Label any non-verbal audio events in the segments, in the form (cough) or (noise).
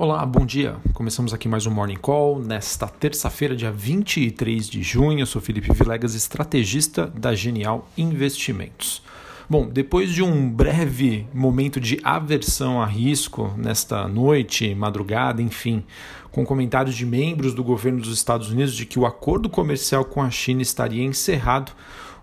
Olá, bom dia. Começamos aqui mais um Morning Call nesta terça-feira, dia 23 de junho. Eu sou Felipe Vilegas, estrategista da Genial Investimentos. Bom, depois de um breve momento de aversão a risco nesta noite, madrugada, enfim, com comentários de membros do governo dos Estados Unidos de que o acordo comercial com a China estaria encerrado,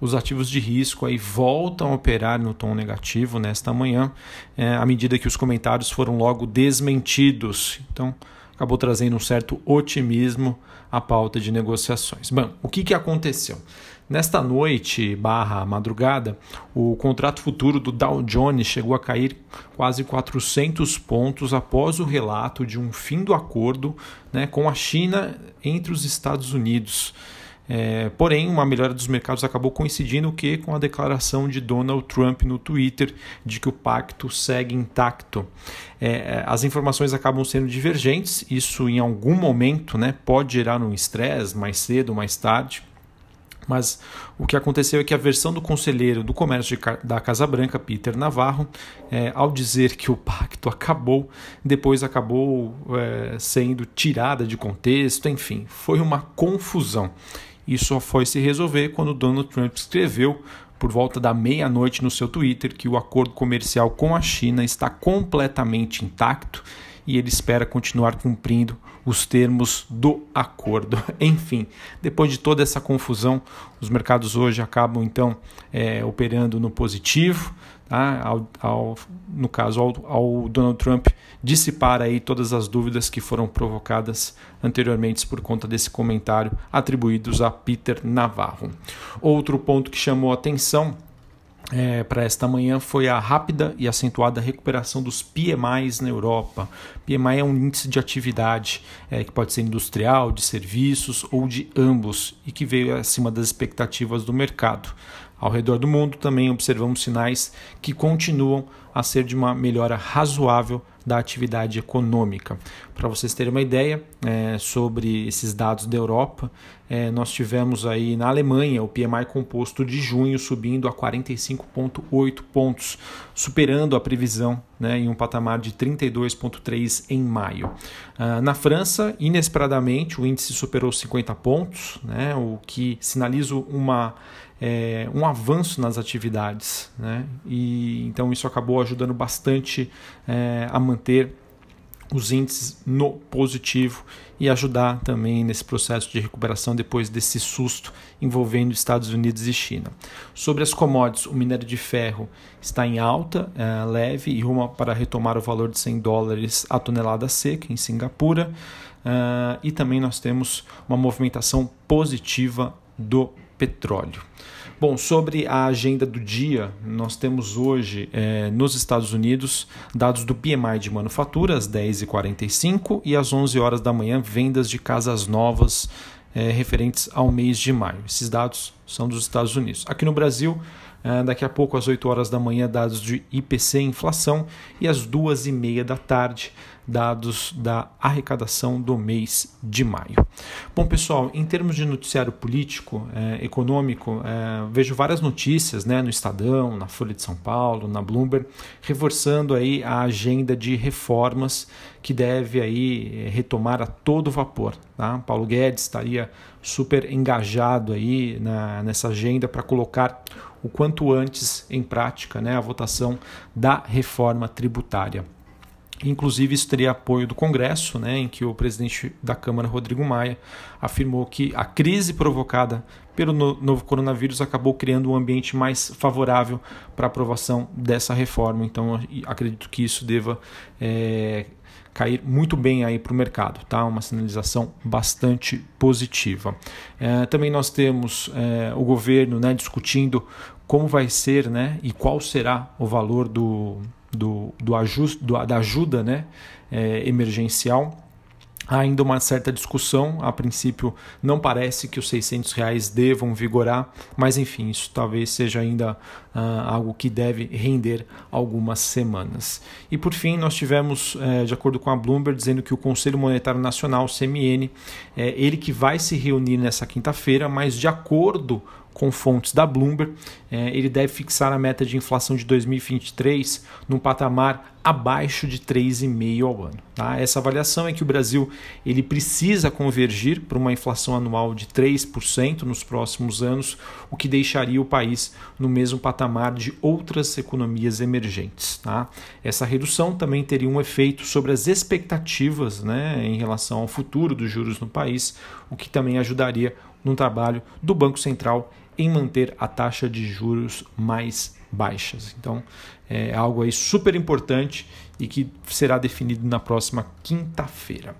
os ativos de risco aí voltam a operar no tom negativo nesta manhã, é, à medida que os comentários foram logo desmentidos. Então, acabou trazendo um certo otimismo à pauta de negociações. Bom, o que, que aconteceu? Nesta noite barra madrugada, o contrato futuro do Dow Jones chegou a cair quase 400 pontos após o relato de um fim do acordo né, com a China entre os Estados Unidos. É, porém, uma melhora dos mercados acabou coincidindo que com a declaração de Donald Trump no Twitter de que o pacto segue intacto. É, é as informações acabam sendo divergentes, isso em algum momento né, pode gerar um estresse mais cedo, mais tarde. Mas o que aconteceu é que a versão do conselheiro do comércio da Casa Branca, Peter Navarro, é, ao dizer que o pacto acabou, depois acabou é, sendo tirada de contexto, enfim, foi uma confusão. E só foi se resolver quando Donald Trump escreveu por volta da meia-noite no seu Twitter que o acordo comercial com a China está completamente intacto e ele espera continuar cumprindo os termos do acordo. (laughs) Enfim, depois de toda essa confusão, os mercados hoje acabam então é, operando no positivo, tá? ao, ao, no caso ao, ao, Donald Trump dissipar aí todas as dúvidas que foram provocadas anteriormente por conta desse comentário atribuídos a Peter Navarro. Outro ponto que chamou atenção é, para esta manhã foi a rápida e acentuada recuperação dos PMIs na Europa. PMI é um índice de atividade é, que pode ser industrial, de serviços ou de ambos e que veio acima das expectativas do mercado. Ao redor do mundo também observamos sinais que continuam a ser de uma melhora razoável da atividade econômica. Para vocês terem uma ideia é, sobre esses dados da Europa, é, nós tivemos aí na Alemanha o PMI composto de junho subindo a 45,8 pontos, superando a previsão né, em um patamar de 32,3 em maio. Ah, na França, inesperadamente, o índice superou 50 pontos, né, o que sinaliza uma é, um avanço nas atividades. Né? E, então isso acabou ajudando bastante é, a manter os índices no positivo e ajudar também nesse processo de recuperação depois desse susto envolvendo Estados Unidos e China. Sobre as commodities, o minério de ferro está em alta, é, leve e rumo para retomar o valor de 100 dólares a tonelada seca em Singapura. Uh, e também nós temos uma movimentação positiva do petróleo. Bom, sobre a agenda do dia, nós temos hoje é, nos Estados Unidos dados do PMI de manufatura às 10h45 e às 11 horas da manhã vendas de casas novas é, referentes ao mês de maio. Esses dados são dos Estados Unidos. Aqui no Brasil, daqui a pouco às 8 horas da manhã, dados de IPC inflação e às 2 e meia da tarde, dados da arrecadação do mês de maio. Bom, pessoal, em termos de noticiário político, é, econômico, é, vejo várias notícias né, no Estadão, na Folha de São Paulo, na Bloomberg, reforçando aí a agenda de reformas que deve aí é, retomar a todo vapor. Tá? Paulo Guedes estaria super engajado aí na, nessa agenda para colocar o quanto antes em prática né, a votação da reforma tributária. Inclusive, isso teria apoio do Congresso, né, em que o presidente da Câmara, Rodrigo Maia, afirmou que a crise provocada pelo novo coronavírus acabou criando um ambiente mais favorável para a aprovação dessa reforma. Então, acredito que isso deva é, cair muito bem aí para o mercado, tá? Uma sinalização bastante positiva. É, também nós temos é, o governo né, discutindo como vai ser, né, e qual será o valor do do, do ajuste, do, da ajuda né, é, emergencial. Há ainda uma certa discussão, a princípio não parece que os 600 reais devam vigorar, mas enfim, isso talvez seja ainda uh, algo que deve render algumas semanas. E por fim, nós tivemos, uh, de acordo com a Bloomberg, dizendo que o Conselho Monetário Nacional, CMN, é ele que vai se reunir nessa quinta-feira, mas de acordo com fontes da Bloomberg, é, ele deve fixar a meta de inflação de 2023 num patamar abaixo de 3,5% ao ano. Tá? Essa avaliação é que o Brasil ele precisa convergir para uma inflação anual de 3% nos próximos anos, o que deixaria o país no mesmo patamar de outras economias emergentes. Tá? Essa redução também teria um efeito sobre as expectativas né, em relação ao futuro dos juros no país, o que também ajudaria no trabalho do Banco Central em manter a taxa de juros mais baixas. Então, é algo aí super importante e que será definido na próxima quinta-feira.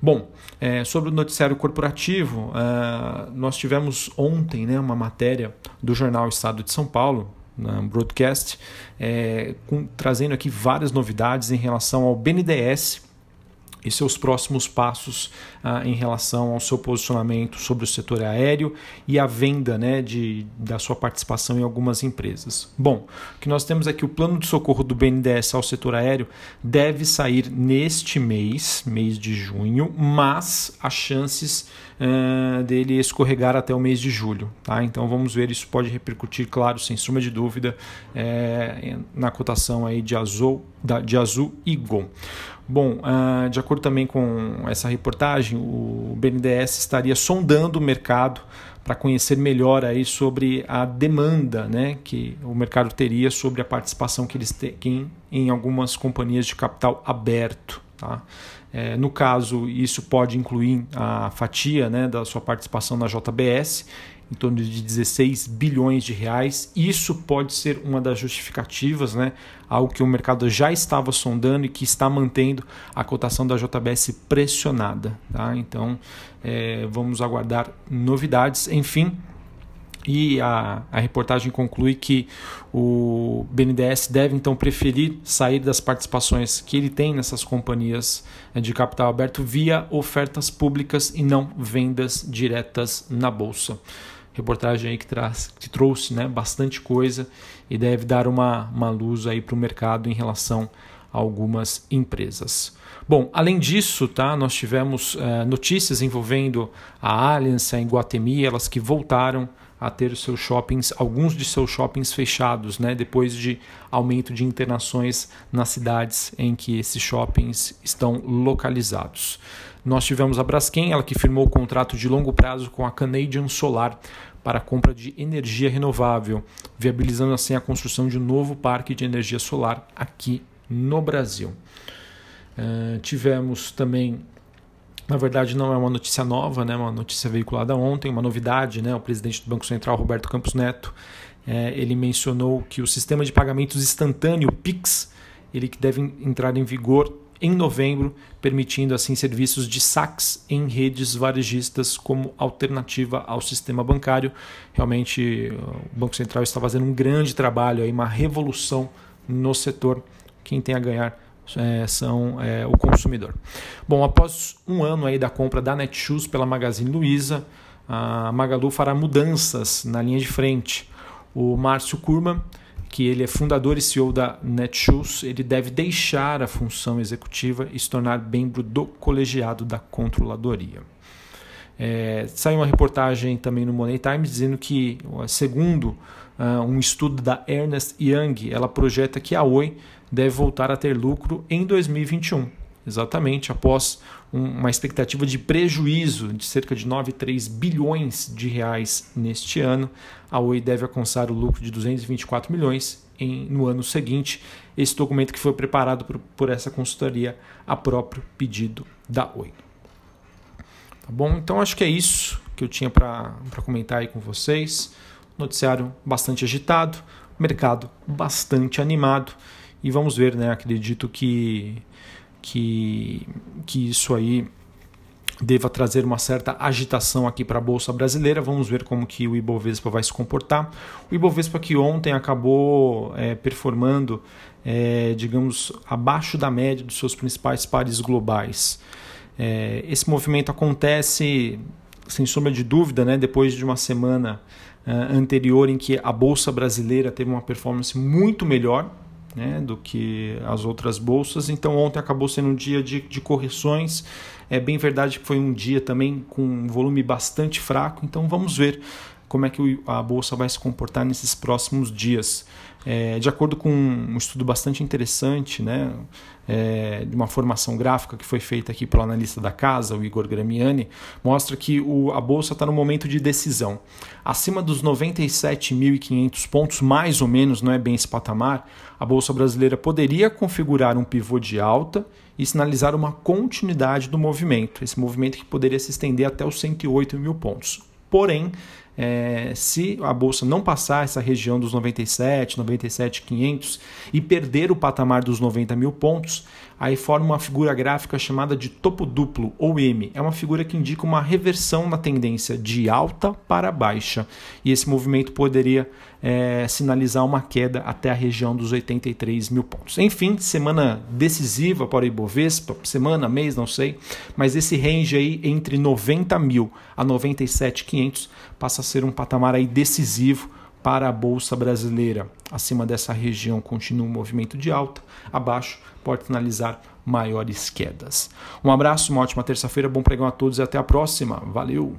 Bom, é, sobre o noticiário corporativo, uh, nós tivemos ontem né, uma matéria do jornal Estado de São Paulo, na broadcast, é, com, trazendo aqui várias novidades em relação ao BNDES, e seus próximos passos ah, em relação ao seu posicionamento sobre o setor aéreo e a venda né, de, da sua participação em algumas empresas. Bom, o que nós temos que o plano de socorro do BNDES ao setor aéreo deve sair neste mês, mês de junho, mas as chances uh, dele escorregar até o mês de julho. Tá? Então vamos ver, isso pode repercutir, claro, sem suma de dúvida, é, na cotação aí de Azul, da, de Azul e Gol. Bom, uh, de acordo também com essa reportagem, o BNDES estaria sondando o mercado para conhecer melhor aí sobre a demanda né, que o mercado teria sobre a participação que eles têm em algumas companhias de capital aberto. Tá? É, no caso, isso pode incluir a fatia né, da sua participação na JBS em torno de 16 bilhões de reais. Isso pode ser uma das justificativas, né? algo que o mercado já estava sondando e que está mantendo a cotação da JBS pressionada. Tá? Então é, vamos aguardar novidades. Enfim, e a, a reportagem conclui que o BNDES deve então preferir sair das participações que ele tem nessas companhias é, de capital aberto via ofertas públicas e não vendas diretas na bolsa reportagem aí que, traz, que trouxe né, bastante coisa e deve dar uma, uma luz aí para o mercado em relação a algumas empresas. Bom, além disso, tá, nós tivemos é, notícias envolvendo a Allianz, a Iguatemi, elas que voltaram a ter seus shoppings, alguns de seus shoppings fechados, né, depois de aumento de internações nas cidades em que esses shoppings estão localizados. Nós tivemos a Braskem, ela que firmou o contrato de longo prazo com a Canadian Solar para a compra de energia renovável, viabilizando assim a construção de um novo parque de energia solar aqui no Brasil. Uh, tivemos também, na verdade não é uma notícia nova, né, uma notícia veiculada ontem, uma novidade, né, o presidente do Banco Central, Roberto Campos Neto, é, ele mencionou que o sistema de pagamentos instantâneo, PIX, ele que deve entrar em vigor em novembro, permitindo assim serviços de saques em redes varejistas como alternativa ao sistema bancário. Realmente o Banco Central está fazendo um grande trabalho, aí, uma revolução no setor. Quem tem a ganhar é, são é, o consumidor. Bom, após um ano aí da compra da Netshoes pela Magazine Luiza, a Magalu fará mudanças na linha de frente. O Márcio Kurman que ele é fundador e CEO da Netshoes, ele deve deixar a função executiva e se tornar membro do colegiado da controladoria. É, saiu uma reportagem também no Money Times dizendo que, segundo um estudo da Ernest Young, ela projeta que a Oi deve voltar a ter lucro em 2021 exatamente após uma expectativa de prejuízo de cerca de 9,3 bilhões de reais neste ano, a Oi deve alcançar o lucro de 224 milhões em, no ano seguinte. Esse documento que foi preparado por, por essa consultoria a próprio pedido da Oi. Tá bom? Então acho que é isso que eu tinha para comentar aí com vocês. Noticiário bastante agitado, mercado bastante animado e vamos ver, né? Acredito que que, que isso aí deva trazer uma certa agitação aqui para a bolsa brasileira. Vamos ver como que o Ibovespa vai se comportar. O Ibovespa que ontem acabou é, performando, é, digamos, abaixo da média dos seus principais pares globais. É, esse movimento acontece, sem sombra de dúvida, né, depois de uma semana anterior em que a bolsa brasileira teve uma performance muito melhor né, do que as outras bolsas. Então ontem acabou sendo um dia de, de correções. É bem verdade que foi um dia também com um volume bastante fraco. Então vamos ver como é que a bolsa vai se comportar nesses próximos dias. É, de acordo com um estudo bastante interessante, né, é, de uma formação gráfica que foi feita aqui pelo analista da casa, o Igor Gramiani, mostra que o, a bolsa está no momento de decisão. Acima dos 97.500 pontos, mais ou menos, não é bem esse patamar, a bolsa brasileira poderia configurar um pivô de alta e sinalizar uma continuidade do movimento, esse movimento que poderia se estender até os 108 mil pontos. Porém, é, se a bolsa não passar essa região dos 97, 97,500 e perder o patamar dos 90 mil pontos, aí forma uma figura gráfica chamada de topo duplo ou M. É uma figura que indica uma reversão na tendência de alta para baixa e esse movimento poderia é, sinalizar uma queda até a região dos 83 mil pontos. Enfim, semana decisiva para o Ibovespa, semana, mês, não sei, mas esse range aí entre 90 mil a 97,500 passa a ser um patamar aí decisivo para a bolsa brasileira. Acima dessa região continua um movimento de alta, abaixo pode finalizar maiores quedas. Um abraço, uma ótima terça-feira, bom pregão a todos e até a próxima. Valeu!